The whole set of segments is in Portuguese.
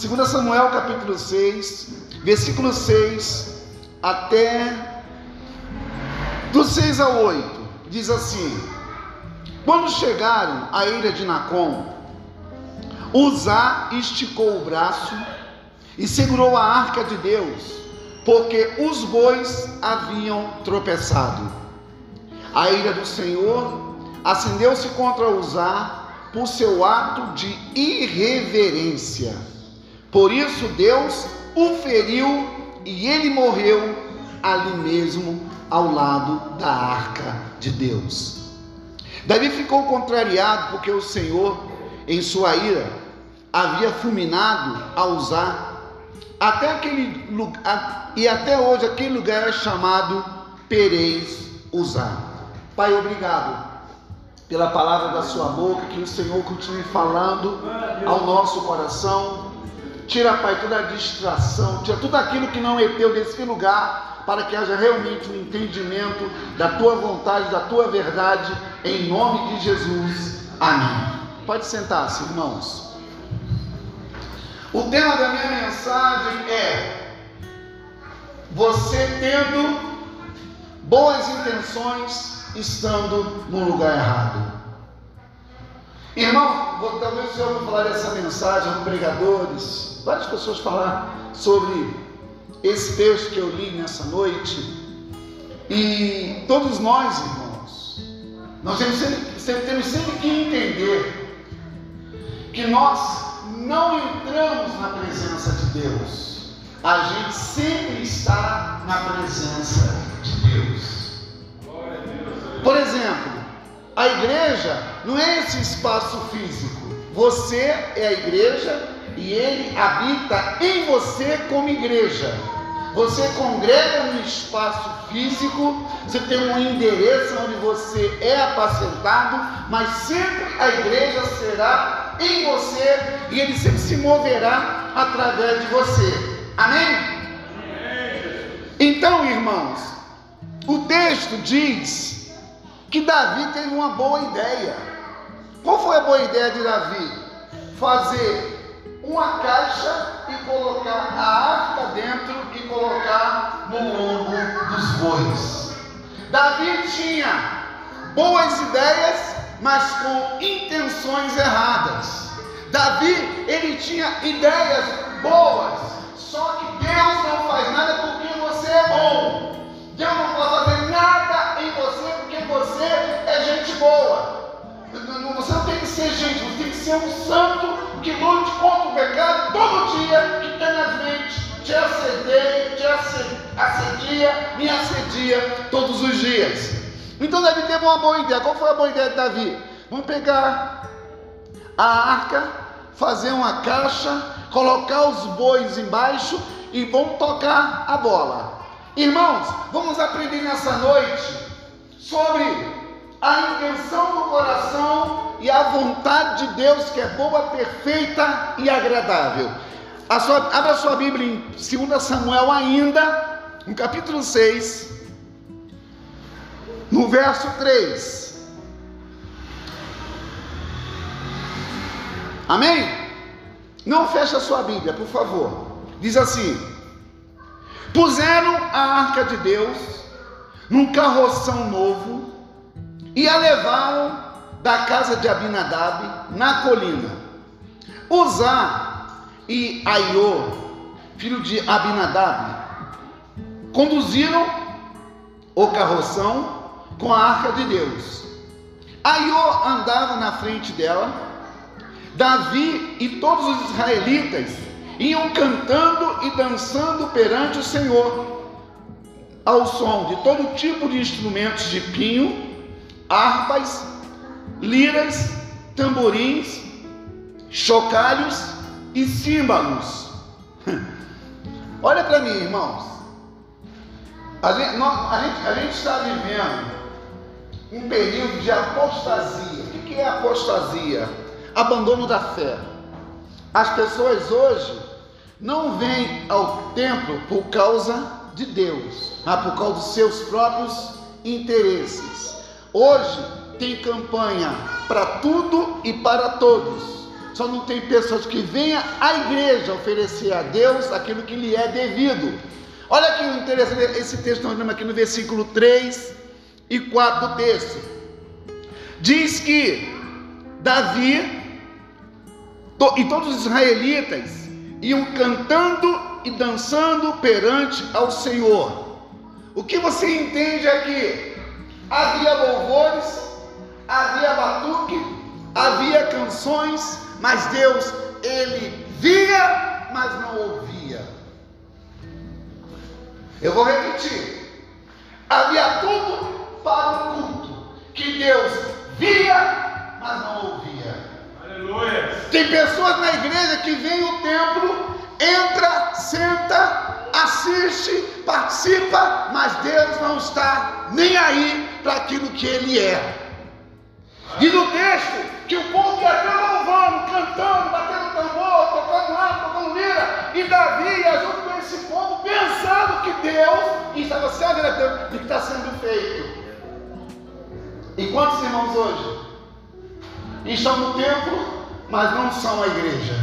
2 Samuel capítulo 6, versículo 6 até do 6 ao 8. Diz assim: Quando chegaram à ilha de Nacon, Uzá esticou o braço e segurou a arca de Deus, porque os bois haviam tropeçado. A ira do Senhor acendeu-se contra Uzá por seu ato de irreverência. Por isso Deus o feriu e ele morreu ali mesmo ao lado da arca de Deus. Davi ficou contrariado porque o Senhor, em sua ira, havia fulminado a usar até aquele lugar e até hoje aquele lugar é chamado Perez Usar. Pai, obrigado pela palavra da sua boca, que o Senhor continue falando ao nosso coração. Tira, Pai, toda a distração, tira tudo aquilo que não é teu desse lugar, para que haja realmente um entendimento da tua vontade, da tua verdade, em nome de Jesus. Amém. Pode sentar-se, irmãos. O tema da minha mensagem é: Você tendo boas intenções estando no lugar errado. Irmão, vou, talvez você ouviu falar dessa mensagem com pregadores, várias pessoas falar sobre esse texto que eu li nessa noite. E todos nós, irmãos, nós temos sempre, temos sempre que entender que nós não entramos na presença de Deus, a gente sempre está na presença de Deus. Por exemplo, a igreja não é esse espaço físico. Você é a igreja e ele habita em você como igreja. Você congrega no espaço físico, você tem um endereço onde você é apacentado, mas sempre a igreja será em você e ele sempre se moverá através de você. Amém? Então, irmãos, o texto diz que Davi teve uma boa ideia. Qual foi a boa ideia de Davi? Fazer uma caixa e colocar a arca dentro e colocar no lombo dos bois. Davi tinha boas ideias, mas com intenções erradas. Davi, ele tinha ideias boas, só que Deus não faz nada porque você é bom. Deus não pode fazer nada em você você é gente boa. Você não tem que ser gente, você tem que ser um santo me assedia todos os dias. Então Davi teve uma boa ideia. Qual foi a boa ideia de Davi? Vamos pegar a arca, fazer uma caixa, colocar os bois embaixo e vamos tocar a bola. Irmãos, vamos aprender nessa noite sobre a intenção do coração e a vontade de Deus que é boa, perfeita e agradável. A sua, abra sua Bíblia em 2 Samuel ainda, no capítulo 6, no verso 3. Amém? Não feche a sua Bíblia, por favor. Diz assim: Puseram a arca de Deus num carroção novo e a levaram da casa de Abinadab na colina. Uzá e Aiô, filho de Abinadab, conduziram o carroção com a arca de Deus. Aiô andava na frente dela, Davi e todos os israelitas iam cantando e dançando perante o Senhor ao som de todo tipo de instrumentos de pinho, harpas, liras, tamborins, chocalhos e símbolos. Olha para mim, irmãos. A gente, a, gente, a gente, está vivendo um período de apostasia. O que é apostasia? Abandono da fé. As pessoas hoje não vêm ao templo por causa de Deus, mas por causa dos seus próprios interesses. Hoje tem campanha para tudo e para todos. só não tem pessoas que venham à igreja oferecer a Deus aquilo que lhe é devido. Olha que interessante esse texto nós vemos aqui no versículo 3 e 4 do texto. Diz que Davi e todos os israelitas iam cantando e dançando perante ao Senhor. O que você entende que havia louvores, havia batuque, havia canções, mas Deus, ele via, mas não ouvia. Eu vou repetir. Havia tudo para o culto, que Deus via, mas não ouvia. Aleluia. Tem pessoas na igreja que vêm o templo, entra, senta, assiste, participa, mas Deus não está nem aí para aquilo que Ele é. E no texto, que o povo ia até louvando, cantando, batendo tambor, tocando arco, tocando lira, e Davi junto com esse povo, pensando que Deus estava se agradando do que está sendo feito. E quantos irmãos hoje estão no templo, mas não são a igreja?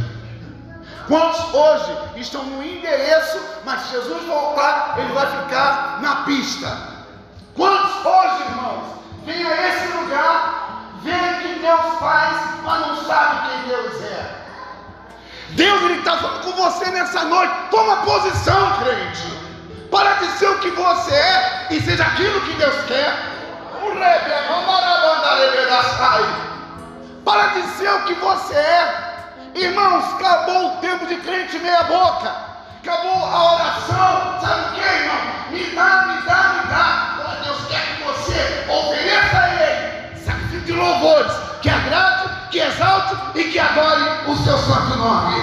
Quantos hoje estão no endereço, mas se Jesus voltar, ele vai ficar na pista? Quantos hoje, irmãos, vêm a esse lugar, veem que Deus faz, mas não sabem quem Deus é? Deus está falando com você nessa noite. Toma posição, crente. Para de ser o que você é e seja aquilo que Deus quer. Para de ser o que você é. Irmãos, acabou o tempo de crente meia boca. Acabou a oração. Sabe o que, irmão? Me dá, me dá, me dá. Deus quer que você ofereça a Ele sacrifício de louvores, que exalte e que adore o seu santo nome.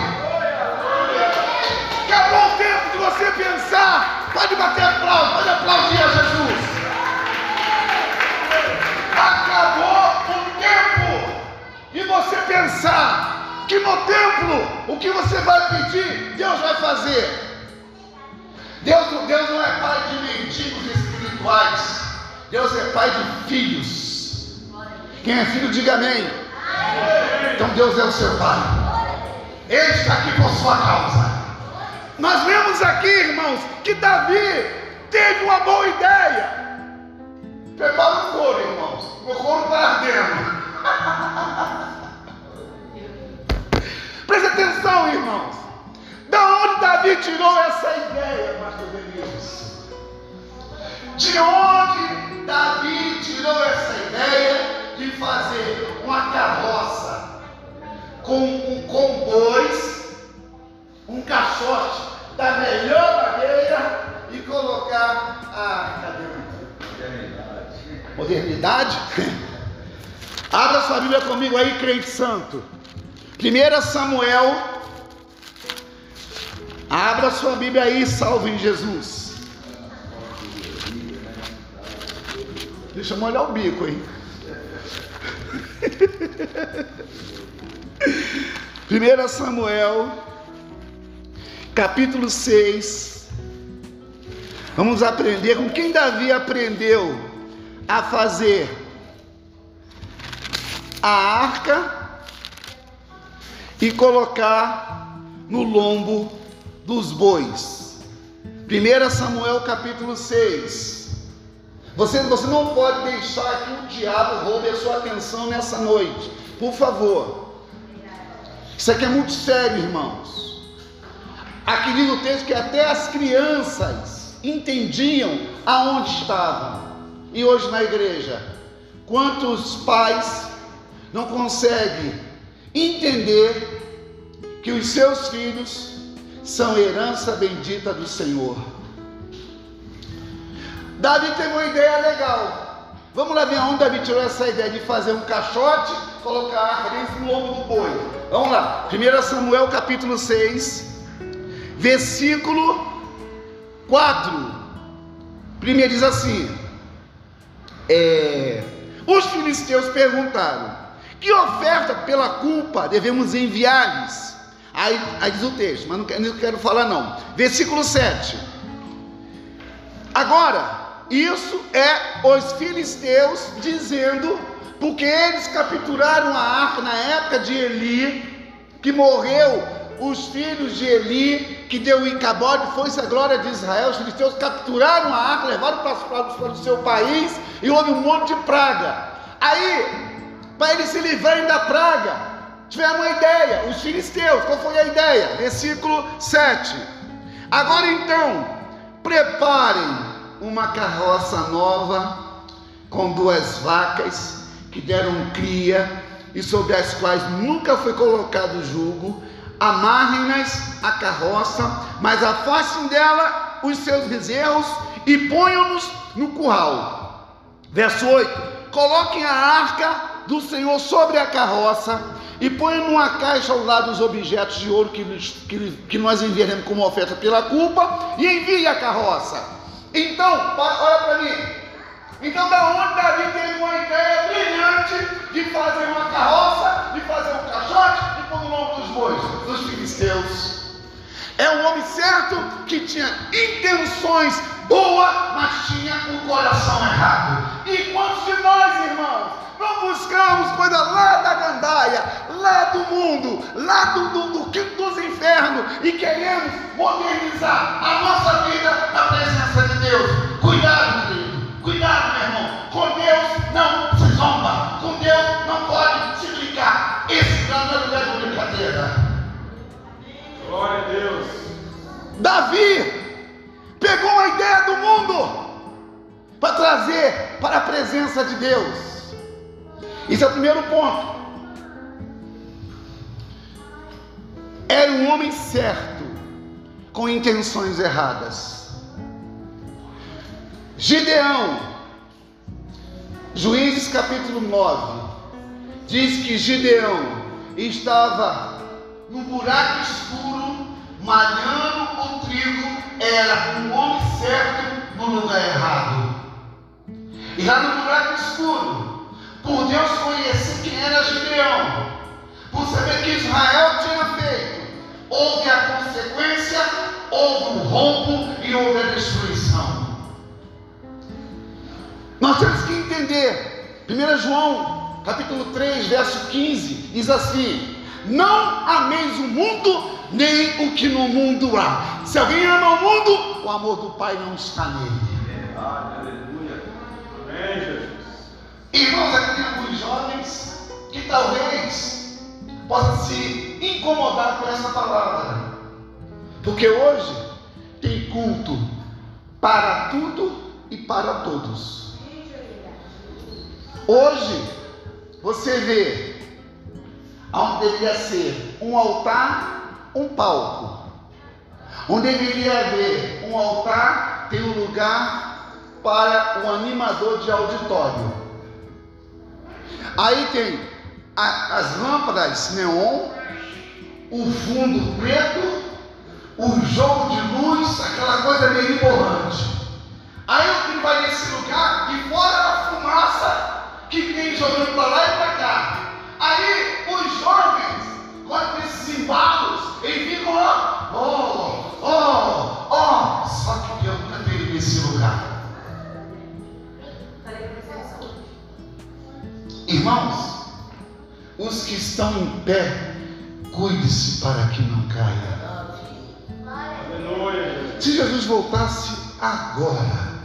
Acabou o tempo de você pensar. Pode bater aplauso, pode aplaudir a Jesus. Acabou o tempo de você pensar que no templo o que você vai pedir, Deus vai fazer. Deus, Deus não é pai de mendigos espirituais. Deus é pai de filhos. Quem é filho, diga amém. Então Deus é o seu pai. Ele está aqui por sua causa. Nós vemos aqui, irmãos, que Davi teve uma boa ideia. Prepara o couro, irmãos. O couro está ardendo. Preste atenção, irmãos. Da onde Davi tirou essa ideia, pastor? De onde Davi tirou essa ideia de fazer uma carroça com, com bois, um caixote da melhor maneira e colocar a cadê? Modernidade? Abra sua Bíblia comigo aí, crente santo. 1 Samuel. Abra sua Bíblia aí, salve em Jesus. Deixa eu molhar o bico, hein? 1 Samuel, capítulo 6. Vamos aprender com quem Davi aprendeu a fazer a arca e colocar no lombo dos bois. 1 Samuel capítulo 6. Você, você não pode deixar que o diabo roube a sua atenção nessa noite. Por favor. Isso aqui é muito sério, irmãos. Aqui diz o texto que até as crianças entendiam aonde estavam. E hoje na igreja, quantos pais não conseguem entender que os seus filhos são herança bendita do Senhor? Davi teve uma ideia legal. Vamos lá ver onde Davi tirou essa ideia de fazer um caixote, colocar a arca do lombo do boi. Vamos lá, 1 Samuel capítulo 6, versículo 4. Primeiro diz assim: é, Os filisteus perguntaram: Que oferta pela culpa devemos enviar-lhes? Aí, aí diz o texto, mas não quero, não quero falar não. Versículo 7. Agora, isso é os filisteus dizendo, porque eles capturaram a arca na época de Eli, que morreu os filhos de Eli, que deu em Cabode, foi-se a glória de Israel, os filisteus capturaram a arca, levaram para o seu país, e houve um monte de praga. Aí, para eles se livrarem da praga, tiveram uma ideia, os filisteus, qual foi a ideia? Versículo 7. Agora então, preparem uma carroça nova, com duas vacas, que deram cria, e sobre as quais nunca foi colocado jugo, amarrem-nas à carroça, mas afastem dela os seus bezerros e ponham-nos no curral. Verso 8: Coloquem a arca do Senhor sobre a carroça e ponham numa caixa ao lado os objetos de ouro que, que, que nós enviaremos como oferta pela culpa e envie a carroça. Então, olha para mim. Então, da onde Davi teve uma ideia brilhante de fazer uma carroça, de fazer um caixote e pôr o nome dos bois, dos filisteus? É um homem certo que tinha intenções boas, mas tinha um coração errado. E quantos de nós, irmãos, não buscamos coisa lá da gandaia, lá do mundo, lá do, do, do quinto dos infernos e queremos modernizar a nossa vida na presença de Deus? Cuidado, mundo para trazer para a presença de Deus. Isso é o primeiro ponto. Era um homem certo, com intenções erradas. Gideão, Juízes capítulo 9, diz que Gideão estava num buraco escuro, malhando o trigo, era um homem certo no lugar errado. Lá no buraco escuro, por Deus conhecer quem era Gideão, por saber que Israel tinha feito, houve a consequência, houve o rompo e houve a destruição. Nós temos que entender. 1 João, capítulo 3, verso 15, diz assim: Não ameis o mundo, nem o que no mundo há. Se alguém ama o mundo, o amor do Pai não está nele. Aleluia. Amém, Jesus. Irmãos, aqui tem alguns jovens que talvez possam se incomodar com essa palavra. Porque hoje tem culto para tudo e para todos. Hoje, você vê onde deveria ser um altar, um palco. Onde deveria haver um altar, tem um lugar para o animador de auditório. Aí tem a, as lâmpadas neon, o fundo preto, o jogo de luz, aquela coisa meio borrante. Aí eu vai nesse lugar e fora a fumaça que tem jogando para lá e para cá. Aí jovens, com esses embalos, eles ficam lá, oh, oh, oh, só que eu nunca tenho nesse lugar. Irmãos, os que estão em pé, cuide-se para que não caia. Se Jesus voltasse agora,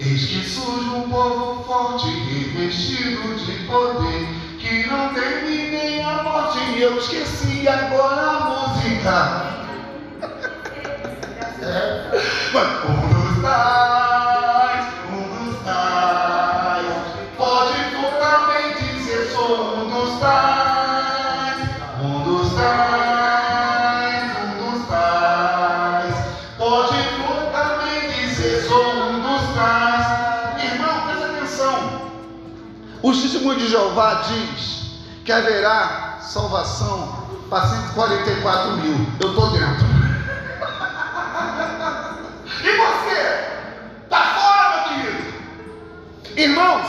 Eis que surge um povo forte, revestido de poder, que não teme nem a morte. Eu esqueci agora a música. é. Mas tais, de Jeová diz que haverá salvação para 144 mil. Eu estou dentro. e você? Está fora, meu querido? Irmãos,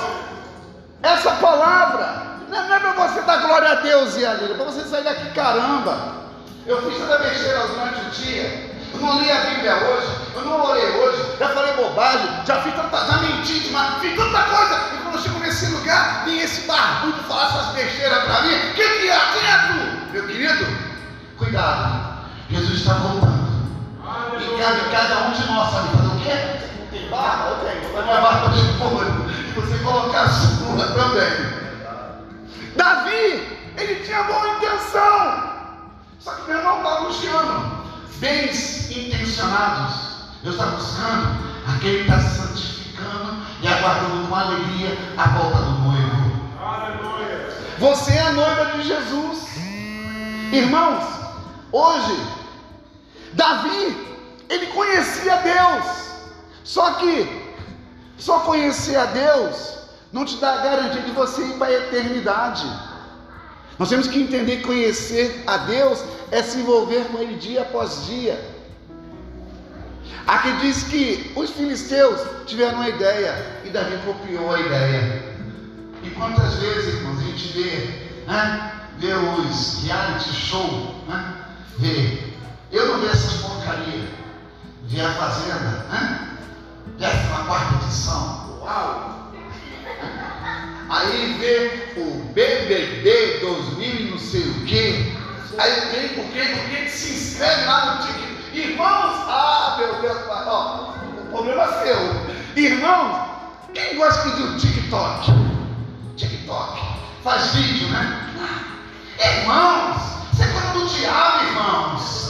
essa palavra não é para você dar glória a Deus e a Deus, é para você sair daqui, caramba. Eu fiz toda besteira durante o dia. Não li a Bíblia hoje, eu não orei hoje, já falei bobagem, já fiz tanta, já menti demais, fiz tanta coisa. E quando eu chego nesse lugar, vem esse barbudo falar essas besteiras para mim. Quem que é? É tu? Meu querido, cuidado. Jesus está voltando. E cada um de nós, sabe, fazer o quê? Tem barba? Eu tenho. Vou uma barba de folha. E você colocar a sua também. Davi, ele tinha boa intenção. Só que meu irmão está buscando bens intencionados. Deus está buscando aquele que está se santificando e aguardando com alegria a volta do noivo. Aleluia. Você é a noiva de Jesus. Irmãos, hoje, Davi, ele conhecia Deus. Só que, só conhecer a Deus não te dá a garantia de você ir para a eternidade. Nós temos que entender que conhecer a Deus é se envolver com Ele dia após dia. Aqui diz que os filisteus tiveram uma ideia e Davi copiou a ideia. E quantas vezes, irmãos, a gente vê, né? vê os reality show, né? vê. Eu não vejo essas porcarias. Vê a Fazenda, né? Décima quarta edição. Uau! Aí vê o BBB 2000 e não sei o quê. Aí vem por quê? Porque se inscreve lá no TikTok. Irmãos, ah, meu Deus, ó, o problema é seu. Irmãos, quem gosta de um TikTok? TikTok. Faz vídeo, né? Irmãos, isso é coisa do diabo, irmãos.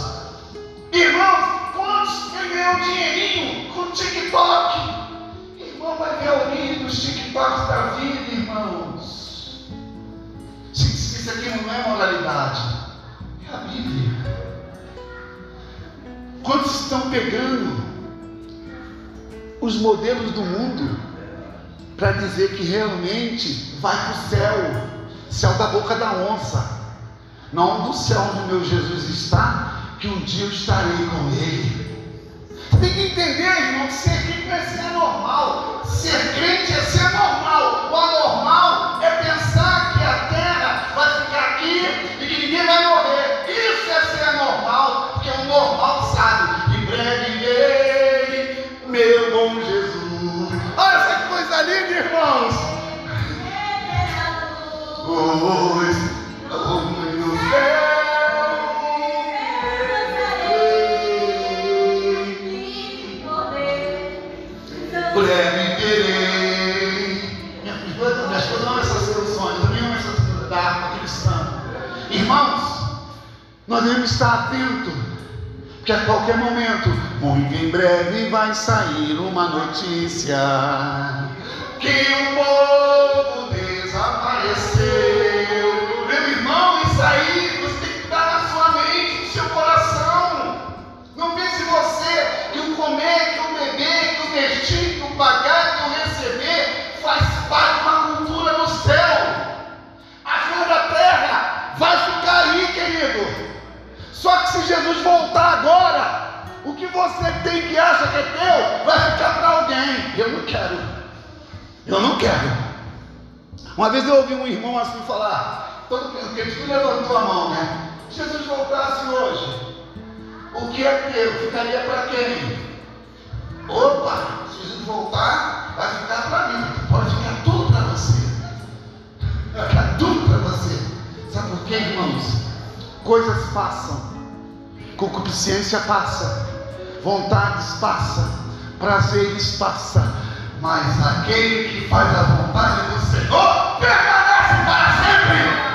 Irmãos, quantos ganham dinheirinho com TikTok? Irmão, vai ver a origem dos TikToks da vida, irmãos. Isso aqui não é moralidade, é a Bíblia. Quantos estão pegando os modelos do mundo para dizer que realmente vai para o céu, céu da boca da onça, não do céu onde meu Jesus está, que um dia eu estarei com ele. Tem que entender, irmão, que ser crente não é ser normal. Ser crente devemos estar atentos, a qualquer momento, muito em breve, vai sair uma notícia que o povo que você tem que acha que é teu vai ficar para alguém. Eu não quero. Eu não quero. Uma vez eu ouvi um irmão assim falar, todo porque ele levantou a mão, né? Se Jesus voltasse hoje, o que é teu ficaria para quem? Opa, se Jesus voltar, vai ficar para mim. Pode ficar tudo para você. Vai ficar tudo para você. Sabe por quê, irmãos? Coisas passam, concupiscência passa, vontades passa, prazeres passa, mas aquele que faz a vontade do Senhor permanece para sempre.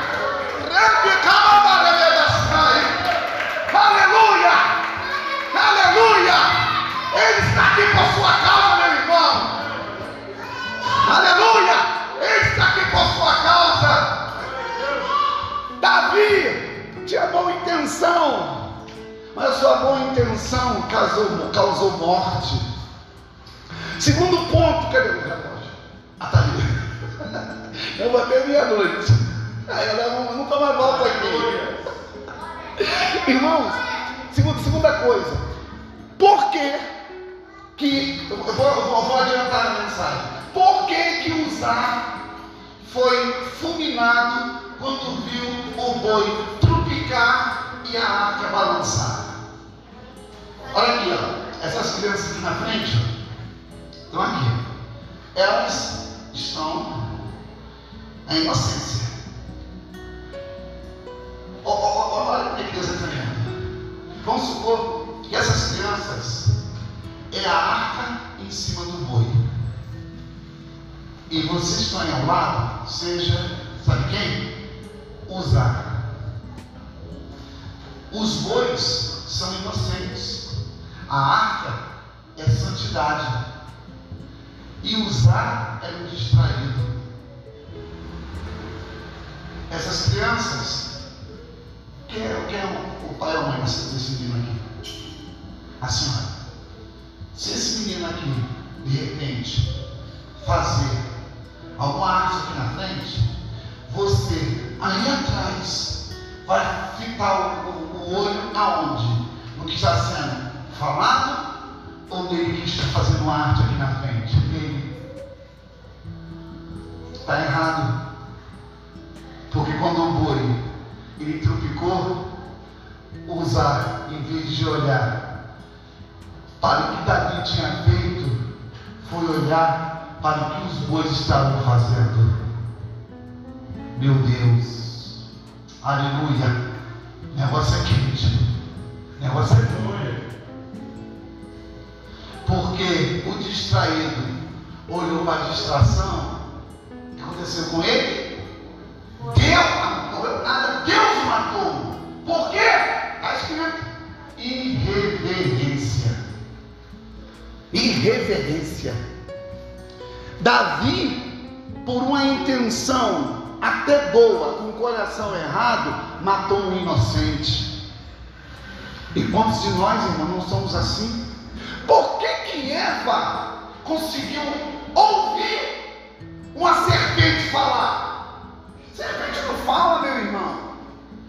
Aleluia! Aleluia! Ele está aqui por sua causa, meu irmão. Aleluia! Ele está aqui por sua causa. Davi tinha boa intenção, mas sua boa intenção causou, causou morte. Segundo ponto, cadê o relógio? Ah, tá ali. Eu até meia-noite. Eu nunca mais volto aqui. Irmãos, segunda, coisa. Por que que. Eu vou, eu vou, adiantar a mensagem. Por que que Uzá foi fulminado quando viu o boi trupicar e a arca balançar? Olha aqui, ó. Essas crianças aqui na frente ó, estão aqui. Elas estão na inocência. Olha o que Deus está dizendo. Vamos supor que essas crianças é a arca em cima do boi. E vocês estão ao lado, seja, sabe quem? Usar. Os bois são inocentes. A arca é santidade. E usar é um distraído. Essas crianças, quem é, quem é o, o pai ou a mãe desse menino aqui? A senhora. Se esse menino aqui, de repente, fazer alguma arte aqui na frente, você aí atrás vai ficar o, o, o olho aonde? No que está sendo falado ou nele que está fazendo arte aqui na frente? Nele. Está errado. Porque quando o boi ele tropicou, usar em vez de olhar para o que Davi tinha feito, foi olhar para o que os bois estavam fazendo. Meu Deus, aleluia. Negócio é quente. Negócio é bom. Porque o distraído olhou para a distração. O que aconteceu com ele? Deus morreu nada, Deus matou. Por quê? Está escrito irreverência. Irreverência. Davi, por uma intenção até boa, com o coração errado, matou um inocente. E quantos de nós, irmão, não somos assim? Por que que Eva conseguiu ouvir uma serpente falar? Serpente não fala, meu irmão.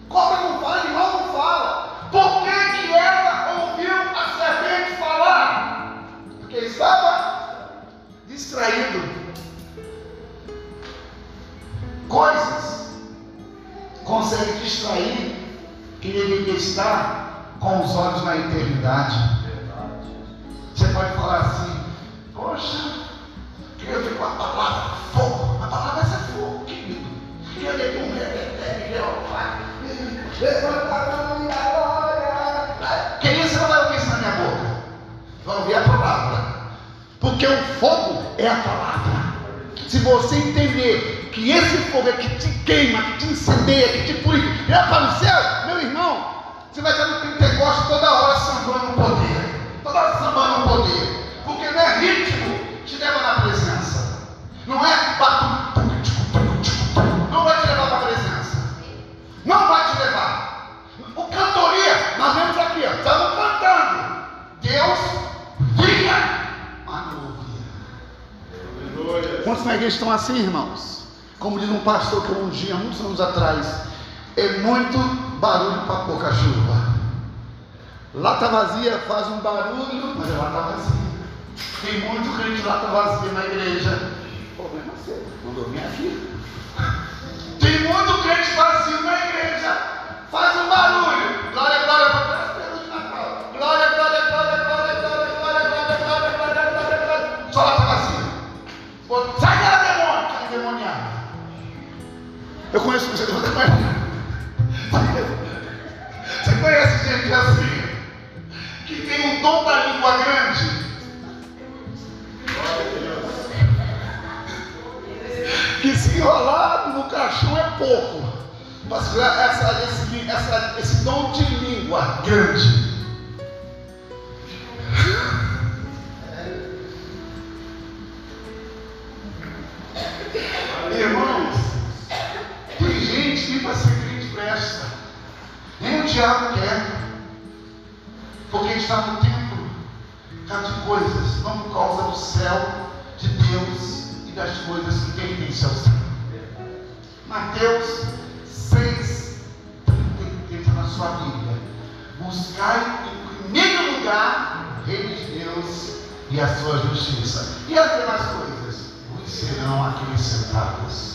Cobra não fala, animal não fala. Por que que Eva ouviu a serpente falar? Porque estava distraído. Coisas conseguem distrair quem deveria estar com os olhos na eternidade. Você pode falar assim, poxa, queria ver com a palavra fogo. A palavra é fogo, querido. Queria ver com um revertério, Jeová. Levanta a e glória. Que isso não vai ouvir isso na minha boca. Vai ouvir a palavra. Porque o fogo é a palavra. Se você entender que esse fogo é que te queima, que te incendeia, que te purifica, é para o céu, meu irmão, você vai estar no Pentecoste toda hora sambando Estão assim, irmãos? Como diz um pastor que ungi há muitos anos atrás, é muito barulho para pouca chuva. Lata vazia faz um barulho, mas é lata vazia. Tem muito crente lata vazia na igreja. Problema seu, não dormir aqui. Tem muito crente vazio na igreja. Faz um barulho. Glória, glória, glória. Glória, glória, glória, glória, glória, glória, glória, glória, glória, glória, glória. Lata vazia. Eu conheço você, conhece. Você conhece gente assim? Que tem o dom da língua grande? Que se enrolar no caixão é pouco. Segurar essa, esse, essa, esse dom de língua grande. Presta. Nem o diabo quer. Porque está no tempo de coisas, não por causa do céu, de Deus e das coisas que pertencem ao céu. Mateus 6, 30 na sua Bíblia. Buscai em primeiro lugar o reino de Deus e a sua justiça. E as demais coisas vos serão acrescentadas.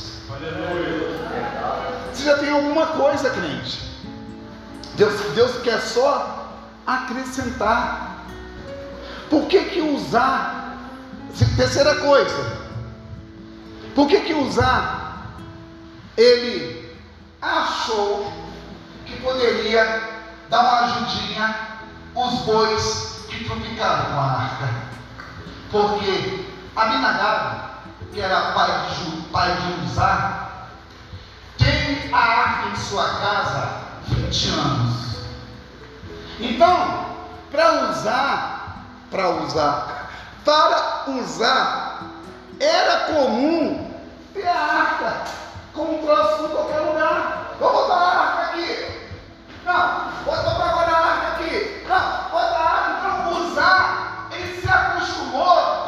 Você já tem alguma coisa, crente. Deus, Deus quer só acrescentar. Por que que usar? Terceira coisa. Por que que usar? Ele achou que poderia dar uma ajudinha os bois que tropicaram com a arca. Porque Abinadab, que era pai de, pai de Uzá, teve a arca em sua casa 20 anos. Então, para usar, para usar, para usar, era comum ter a arca como próximo em qualquer lugar. Vou botar a arca aqui. Não, bota para agora a arca aqui. Não, bota a arca para usar. Ele se acostumou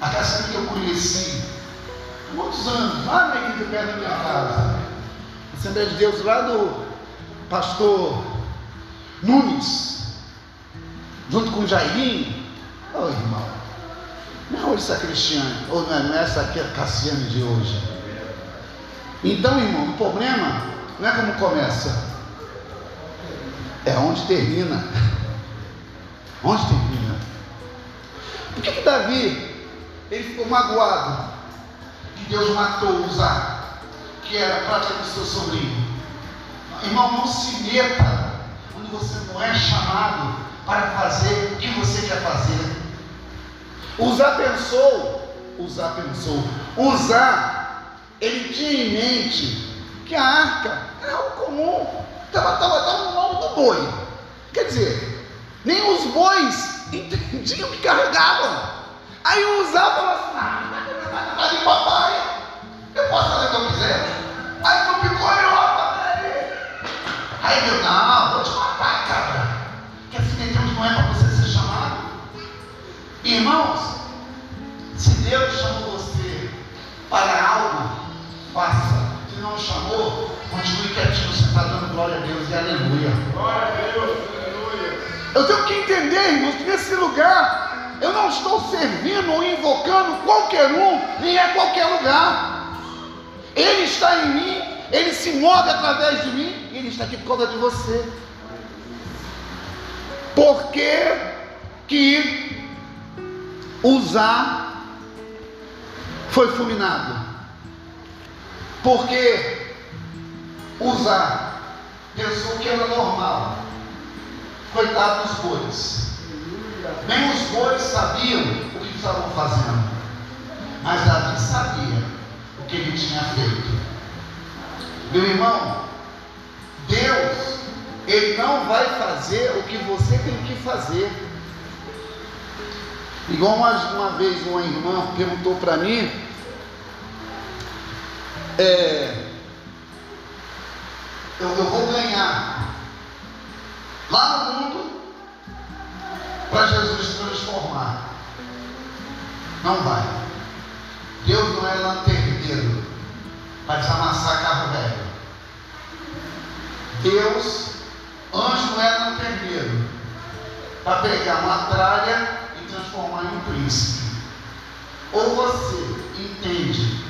a Cassiane que eu conheci muitos anos, lá na igreja perto da minha casa, Assembleia de Deus, lá do pastor Nunes, junto com Jairinho. Ô oh, irmão, não é essa Cristiane, ou não é, não é essa aqui a Cassiane de hoje. Então, irmão, o problema não é como começa, é onde termina. Onde termina? Por que, que Davi ele ficou magoado que Deus matou Uzá, que era praticamente seu sobrinho? Irmão, não se meta onde você não é chamado para fazer o que você quer fazer. Uzá pensou, Uzá pensou, Uzá, ele tinha em mente que a arca era algo comum, estava no nome do boi. Quer dizer, nem os bois entendiam que carregavam. Aí o Uzá falou assim: ah, tá de papai, eu posso fazer o que eu quiser. Aí tu ficou e ó, Aí Deus, não, vou te matar, cara. Que assim Deus não é para você ser chamado. Irmãos, se Deus chamou você para algo, faça. Se não chamou, continue quietinho, você está dando glória a Deus e aleluia. Glória a Deus, aleluia. Eu tenho que entender, irmãos, que nesse lugar eu não estou servindo ou invocando qualquer um, nem é qualquer lugar. Ele está em mim, ele se move através de mim, e ele está aqui por causa de você. Por que, que usar foi fulminado? Porque usar pensou que era normal. Coitado dos bois. Nem os bois sabiam o que estavam fazendo. Mas Davi sabia o que ele tinha feito. Meu irmão, Deus, Ele não vai fazer o que você tem que fazer. Igual uma, uma vez uma irmã perguntou para mim, é, eu, eu vou ganhar lá no mundo para Jesus transformar. Não vai. Deus não é lanterneiro para desamassar carro velho. Deus, anjo não é lanterneiro para pegar uma tralha e transformar em um príncipe. Ou você entende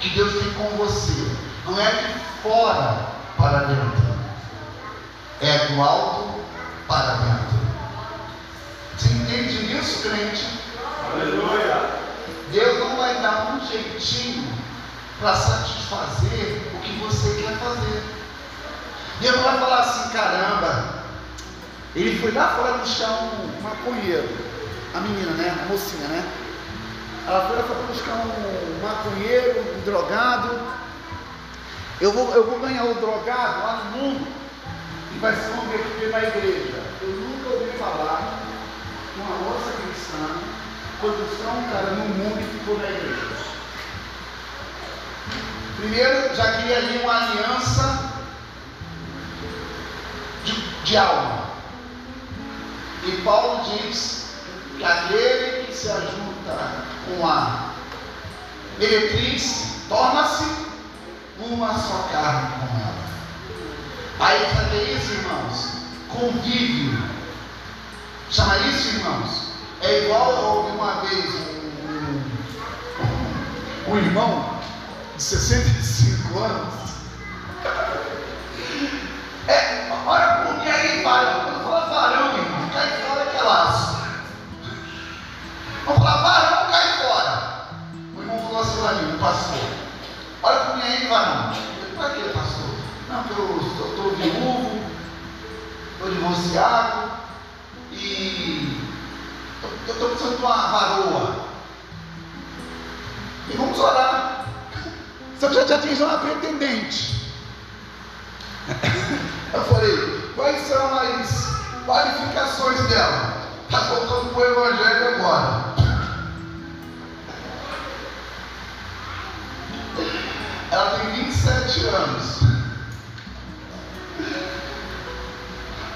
que Deus tem com você Não é de fora para dentro. É do alto para dentro. Você entende isso, crente? Aleluia. Deus não vai dar um jeitinho para satisfazer o que você quer fazer. Deus não vai falar assim, caramba, ele foi lá fora buscar um maconheiro, a menina, né? A mocinha, né? Ela foi lá fora buscar um maconheiro, um drogado. Eu vou, eu vou ganhar o drogado lá no mundo e vai se converter na igreja. Eu nunca ouvi falar uma moça cristã foi buscar um cara no mundo e ficou na igreja. Primeiro, já queria ali uma aliança de, de alma. E Paulo diz que aquele que se ajunta com a meretriz torna-se uma só carne com ela. Aí sabe isso, irmãos? Convívio. Chama isso, irmãos? É igual eu ouvi uma vez um, um, um irmão de 65 anos. É, olha por que aí, varão. Quando fala varão, irmão, cai fora que é laço. Vamos falar varão, cai fora. O irmão falou assim para mim, pastor. Olha por mim aí, varão. Para que, pastor? Não, porque eu estou viúvo, estou divorciado eu estou precisando de uma varoa. E vamos orar. Só que já, já tinha uma pretendente. Eu falei, quais são as qualificações dela? Está voltando para o Evangelho agora. Ela tem 27 anos.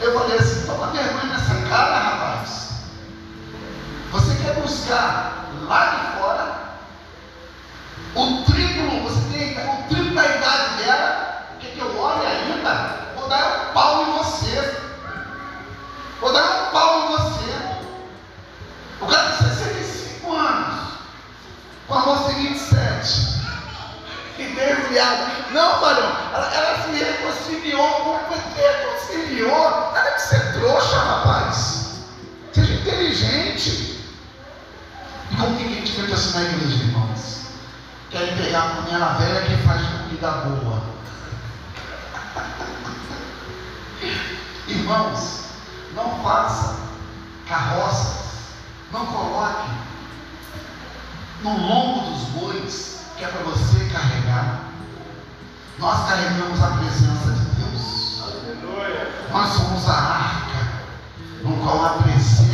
Eu falei assim, toma vergonha nessa cara. Você quer buscar lá de fora o triplo, você tem o triplo da idade dela, o que, que eu olho ainda? Vou dar um pau em você. Vou dar um pau em você. O cara tem 65 anos, com a moça tem 27. E desviada. Não, varão, ela, ela se reconciliou. Como reconciliou? Nada de ser trouxa, rapaz. Seja inteligente. E como que a gente assim na igreja, irmãos? Querem pegar a panela velha que faz comida boa. Irmãos, não faça carroças, não coloque no lombo dos bois que é para você carregar. Nós carregamos a presença de Deus. Aleluia. Nós somos a arca no qual a presença.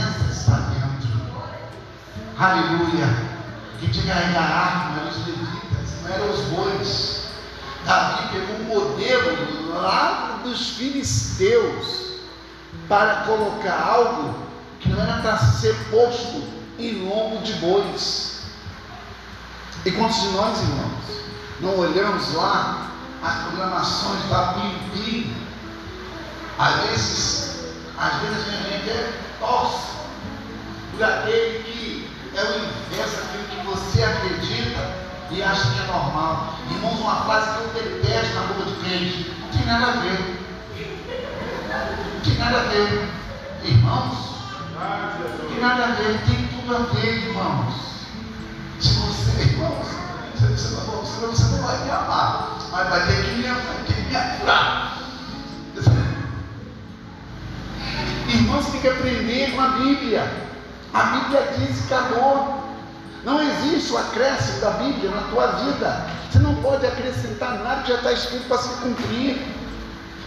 Aleluia. Que carregar a arca não eram os levitas, não eram os bois. Davi pegou um modelo lá dos filisteus para colocar algo que não era para ser posto em lombo de bois. E quantos de nós, irmãos, não olhamos lá as programações da Bim Às vezes, às vezes a gente é torce por aquele que é o inverso daquilo que você acredita e acha que é normal. Irmãos, uma frase que eu detesto na boca de crente, não tem nada a ver. Não tem nada a ver. Irmãos, não tem nada a ver, tem tudo a ver, irmãos. Se você, irmãos, você, você, não, você não vai me amar, mas vai ter que me, vai ter que me aturar. Irmãos, tem que aprender com a Bíblia. A Bíblia diz que acabou. Não existe o acréscimo da Bíblia na tua vida. Você não pode acrescentar nada que já está escrito para se cumprir.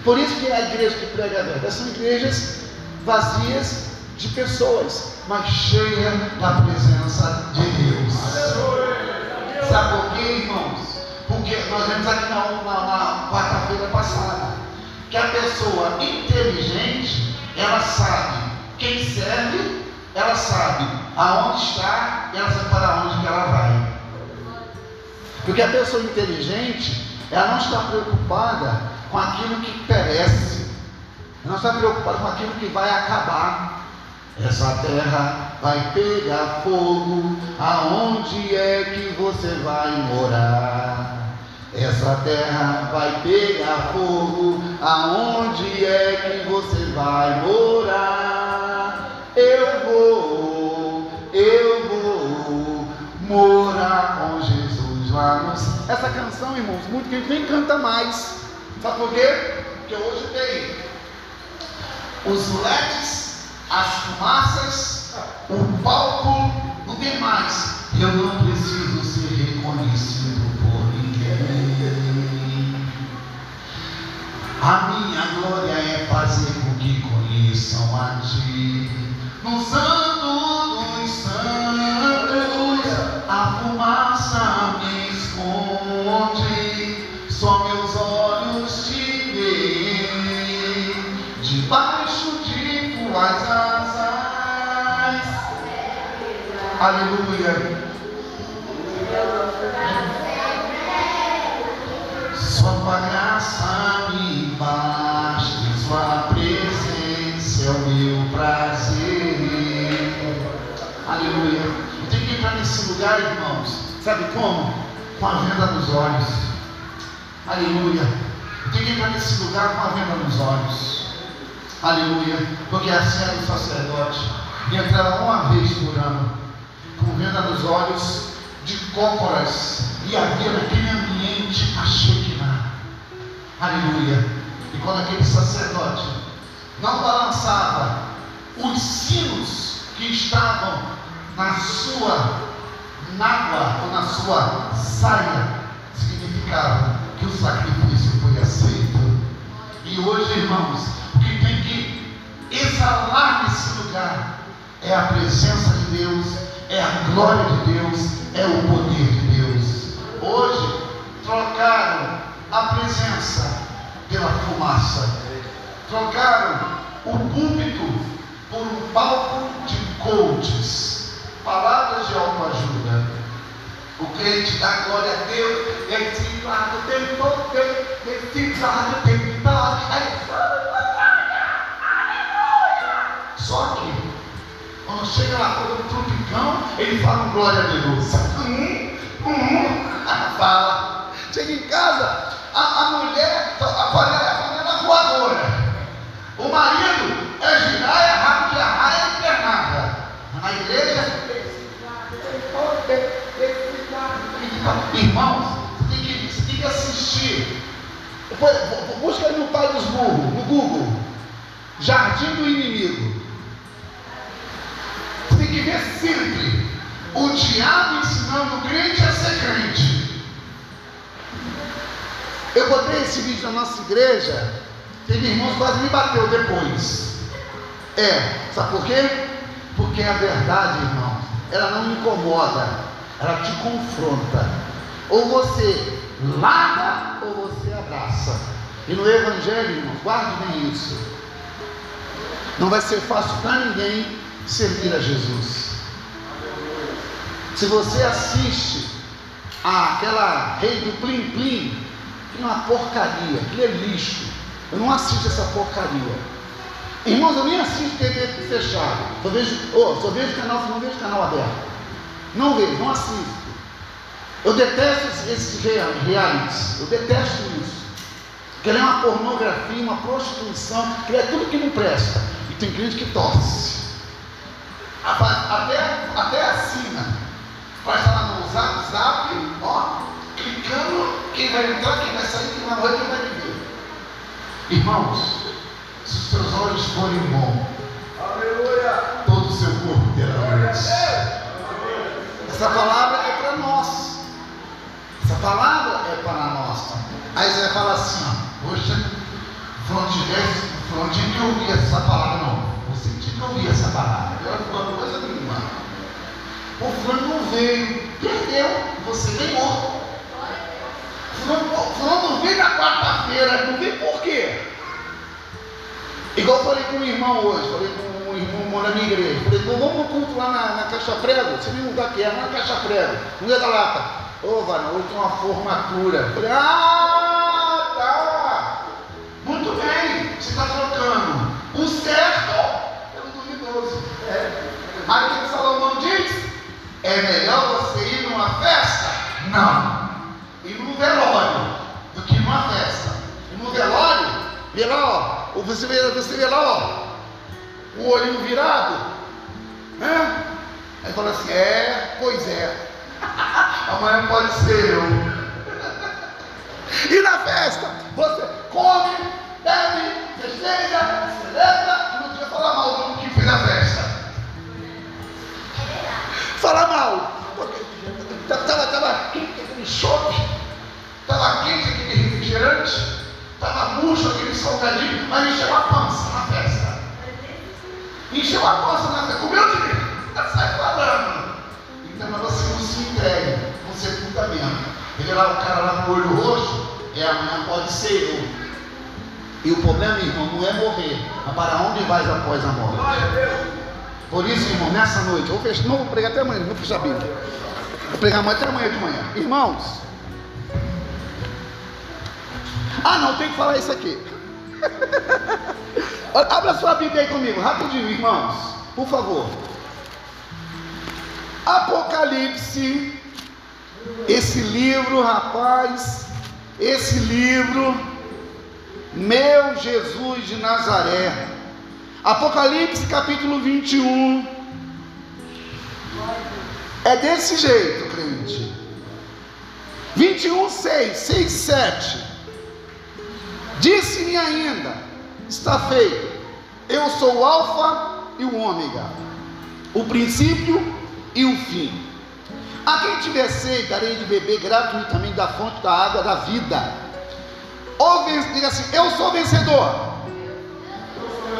Por isso que a igreja que prega a verdade são igrejas vazias de pessoas, mas cheias da presença de Deus. Sabe por quê, irmãos? Porque nós vimos aqui na, na, na quarta-feira passada que a pessoa inteligente ela sabe quem serve ela sabe aonde está e ela sabe para onde ela vai. Porque a pessoa inteligente, ela não está preocupada com aquilo que perece, ela não está preocupada com aquilo que vai acabar. Essa terra vai pegar fogo, aonde é que você vai morar? Essa terra vai pegar fogo, aonde é que você vai morar? Eu vou, eu vou morar com Jesus lá nos. Essa canção, irmãos, muito que a gente nem canta mais. Sabe por quê? Porque hoje tem os LEDs, as fumaças, o palco, não tem mais. Eu não preciso ser reconhecido A minha glória é fazer com que conheçam a ti. No santo Com a venda nos olhos. Aleluia. Tenho que entrar nesse lugar com a venda nos olhos. Aleluia. Porque assim era o sacerdote. E entrava uma vez por ano, com venda nos olhos, de cócoras. E havia naquele ambiente a Shekinah. Aleluia. E quando aquele sacerdote não balançava os sinos que estavam na sua nágua ou na sua saia, significava que o sacrifício foi aceito. E hoje, irmãos, o que tem que exalar nesse lugar é a presença de Deus, é a glória de Deus, é o poder de Deus. Hoje trocaram a presença pela fumaça. Trocaram o púlpito por um palco de coaches, palavras de autoajuda. O crente dá glória a Deus, esse lado tem poder, esse lado tem vitória. Só que, quando chega lá todo tropicão, ele fala glória a Deus. Hum, hum, fala. Chega em casa, a, a mulher, a panela, a panela voadora. O marido é Busca aí no Pai dos Burros, no Google. Jardim do Inimigo. Tem que ver sempre o diabo ensinando o crente a ser crente. Eu botei esse vídeo na nossa igreja, teve irmãos quase me bateu depois. É, sabe por quê? Porque a verdade, irmão, ela não incomoda, ela te confronta. Ou você larga ou você abraça. E no Evangelho, irmãos, guarde bem isso. Não vai ser fácil para ninguém servir a Jesus. Se você assiste àquela rei do Plim Plim, é uma porcaria, aquilo é lixo. Eu não assisto essa porcaria. Irmãos, eu nem assisto TV fechado. Só vejo, oh, só vejo canal, não vejo canal aberto. Não vejo, não assisto. Eu detesto esses realities. Eu detesto isso. Que é uma pornografia, uma prostituição, que é tudo que não presta. E tem crente que torce. Até, até assina. Vai estar lá no zap, zap, ó, clicando, quem vai entrar, quem vai sair, quem vai morrer, quem vai viver. Irmãos, se os seus olhos forem bons, Aleluia. todo o seu corpo terá luz. Essa palavra é para nós. Essa palavra é para nós. Aí você vai falar assim, poxa, onde que eu ouvi essa palavra? Não, você tinha que ouvir essa palavra. Agora ficou uma coisa nenhuma. O fulano não veio, perdeu, você ganhou. Fulano não vem na quarta-feira, não vem por quê? Igual eu falei com um irmão hoje, falei com um irmão na minha igreja. Falei, vamos no culto lá na, na Caixa Prego, você nem lugar que é, na Caixa Prego, no da lata. Ô, oh, Vana, hoje uma formatura. Ah, tá. Muito bem, você está trocando o certo pelo duvidoso. É. Aí o que, o Salomão diz? É melhor você ir numa festa? Não. Ir num velório do que numa festa. E no velório, vê lá, ó. Você vê, você vê lá, ó. O olhinho virado. Hã? Aí fala assim, é, pois é. amanhã pode ser eu. E na festa, você come, bebe, festeja, celebra, não quer falar mal do que fez a festa. Fala mal, estava tava quente aquele choque, estava quente aquele refrigerante, estava murcho aquele salgadinho, mas encheu a pança na festa. Encheu a pança na festa, comeu de mim, sai falando. Então, mas você não se entregue sepultamento. Ele lá, o cara lá com o olho roxo, é amanhã pode ser eu. E o problema, irmão, não é morrer, mas para onde vais após a morte? Por isso, irmão, nessa noite, eu vou fechar, não vou pregar até amanhã, vou fechar a Bíblia. Vou pregar amanhã até amanhã de manhã. Irmãos, ah não, tem que falar isso aqui. Abra sua Bíblia aí comigo, rapidinho, irmãos, por favor. Apocalipse, esse livro, rapaz, esse livro, meu Jesus de Nazaré. Apocalipse capítulo 21. É desse jeito, crente. 21, 6, 6, 7. Disse-me ainda: está feito. Eu sou o Alfa e o Ômega, o princípio e o fim. A quem tiver sede, darei de beber gratuitamente da fonte da água da vida. Ou diga assim: Eu sou vencedor.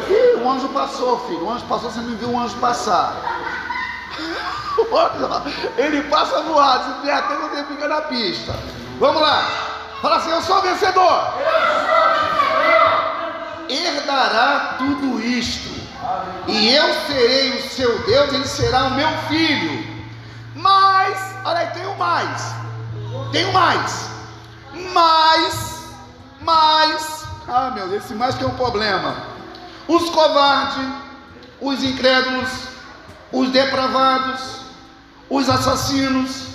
Ih, o anjo passou, filho. O anjo passou, você não viu o anjo passar. Ele passa voado, se vier até você fica na pista. Vamos lá. Fala assim: Eu sou vencedor. Herdará tudo isto. E eu serei o seu Deus, ele será o meu filho. Mas, olha aí, tem o mais. Tem o mais. Mas, mas, ah meu Deus, esse mais que é um problema. Os covardes, os incrédulos, os depravados, os assassinos,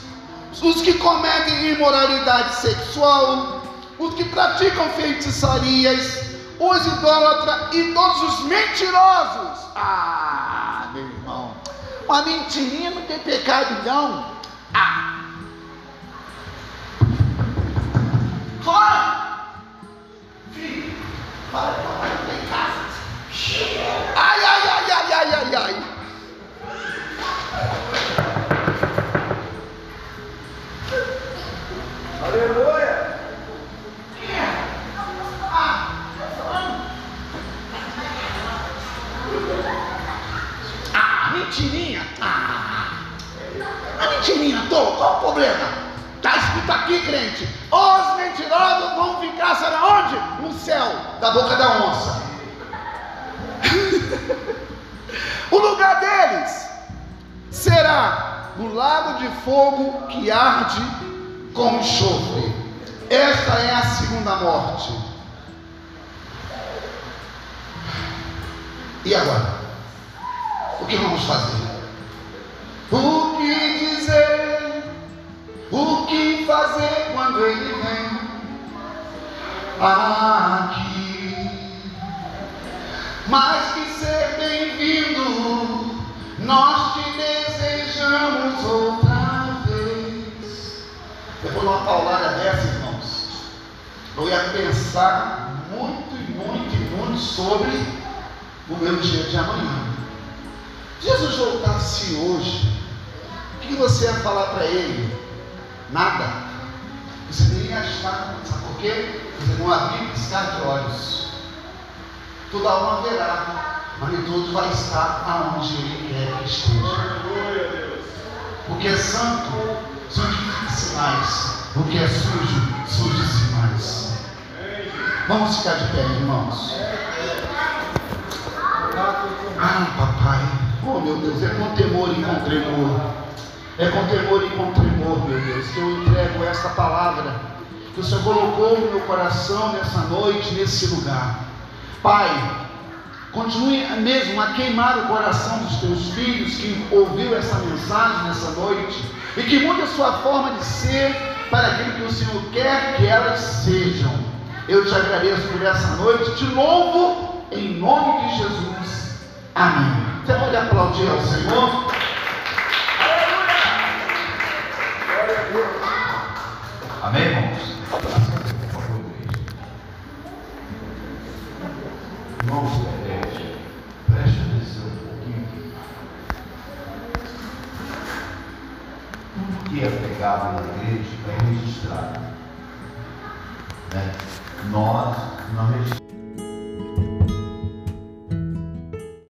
os que cometem imoralidade sexual, os que praticam feitiçarias, os idólatras e todos os mentirosos. Ah, uma mentirinha não tem pecado, não. Ah. Falar para ele? Nada. Você nem achar, sabe por quê? Você não abrir piscar de olhos. Toda alma verá, mas nem todo vai estar aonde ele quer que esteja. O que é santo, santifique-se mais. O que é sujo, mais. Amém. Vamos ficar de pé, irmãos. Ah, papai. Oh, meu Deus, é com temor e com tremor. É com temor e com tremor, meu Deus, que eu entrego essa palavra que o Senhor colocou no meu coração nessa noite, nesse lugar. Pai, continue mesmo a queimar o coração dos teus filhos que ouviu essa mensagem nessa noite e que mude a sua forma de ser para aquilo que o Senhor quer que elas sejam. Eu te agradeço por essa noite, te louvo em nome de Jesus. Amém. Você pode aplaudir ao Senhor? Amém, irmãos? Irmãos, é, preste atenção um pouquinho aqui. Tudo que é pegado na igreja é registrado. Né? Nós não registramos.